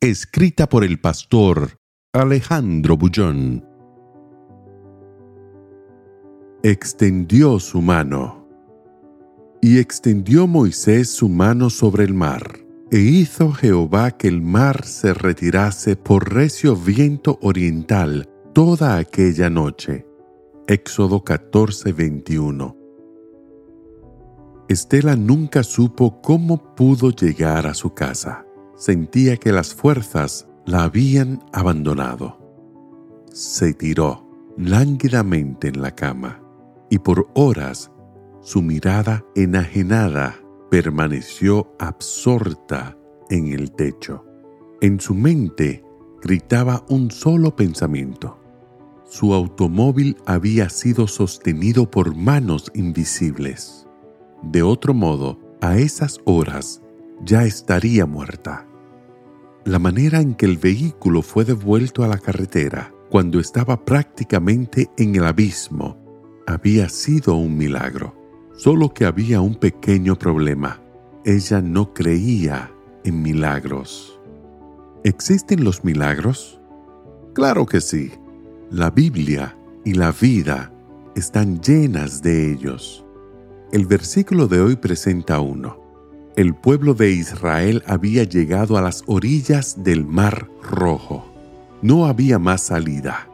Escrita por el pastor Alejandro Bullón. Extendió su mano. Y extendió Moisés su mano sobre el mar, e hizo Jehová que el mar se retirase por recio viento oriental toda aquella noche. Éxodo 14:21 Estela nunca supo cómo pudo llegar a su casa. Sentía que las fuerzas la habían abandonado. Se tiró lánguidamente en la cama y por horas su mirada enajenada permaneció absorta en el techo. En su mente gritaba un solo pensamiento. Su automóvil había sido sostenido por manos invisibles. De otro modo, a esas horas ya estaría muerta. La manera en que el vehículo fue devuelto a la carretera cuando estaba prácticamente en el abismo había sido un milagro. Solo que había un pequeño problema. Ella no creía en milagros. ¿Existen los milagros? Claro que sí. La Biblia y la vida están llenas de ellos. El versículo de hoy presenta uno. El pueblo de Israel había llegado a las orillas del Mar Rojo. No había más salida.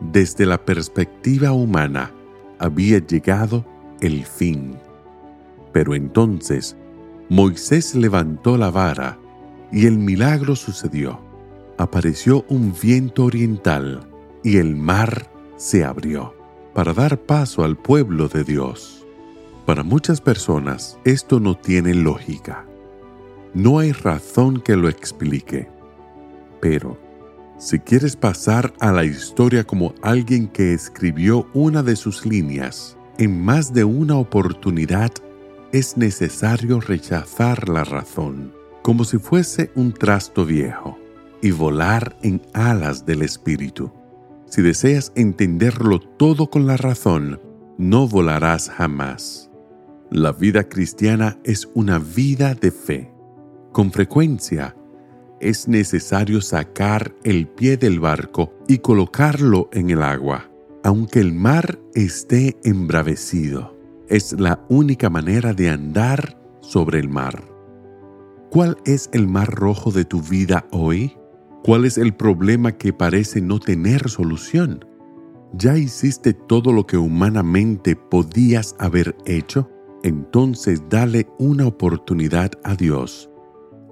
Desde la perspectiva humana, había llegado el fin. Pero entonces Moisés levantó la vara y el milagro sucedió. Apareció un viento oriental y el mar se abrió para dar paso al pueblo de Dios. Para muchas personas esto no tiene lógica. No hay razón que lo explique. Pero, si quieres pasar a la historia como alguien que escribió una de sus líneas en más de una oportunidad, es necesario rechazar la razón, como si fuese un trasto viejo, y volar en alas del espíritu. Si deseas entenderlo todo con la razón, no volarás jamás. La vida cristiana es una vida de fe. Con frecuencia, es necesario sacar el pie del barco y colocarlo en el agua, aunque el mar esté embravecido. Es la única manera de andar sobre el mar. ¿Cuál es el mar rojo de tu vida hoy? ¿Cuál es el problema que parece no tener solución? ¿Ya hiciste todo lo que humanamente podías haber hecho? Entonces dale una oportunidad a Dios.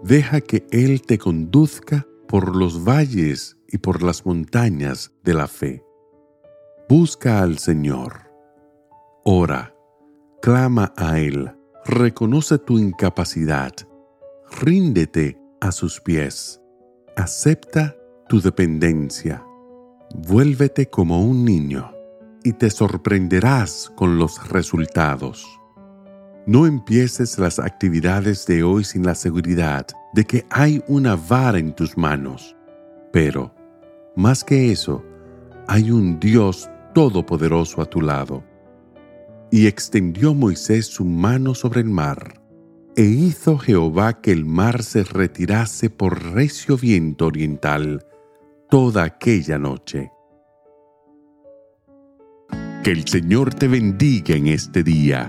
Deja que Él te conduzca por los valles y por las montañas de la fe. Busca al Señor. Ora, clama a Él, reconoce tu incapacidad, ríndete a sus pies, acepta tu dependencia, vuélvete como un niño y te sorprenderás con los resultados. No empieces las actividades de hoy sin la seguridad de que hay una vara en tus manos. Pero, más que eso, hay un Dios todopoderoso a tu lado. Y extendió Moisés su mano sobre el mar, e hizo Jehová que el mar se retirase por recio viento oriental toda aquella noche. Que el Señor te bendiga en este día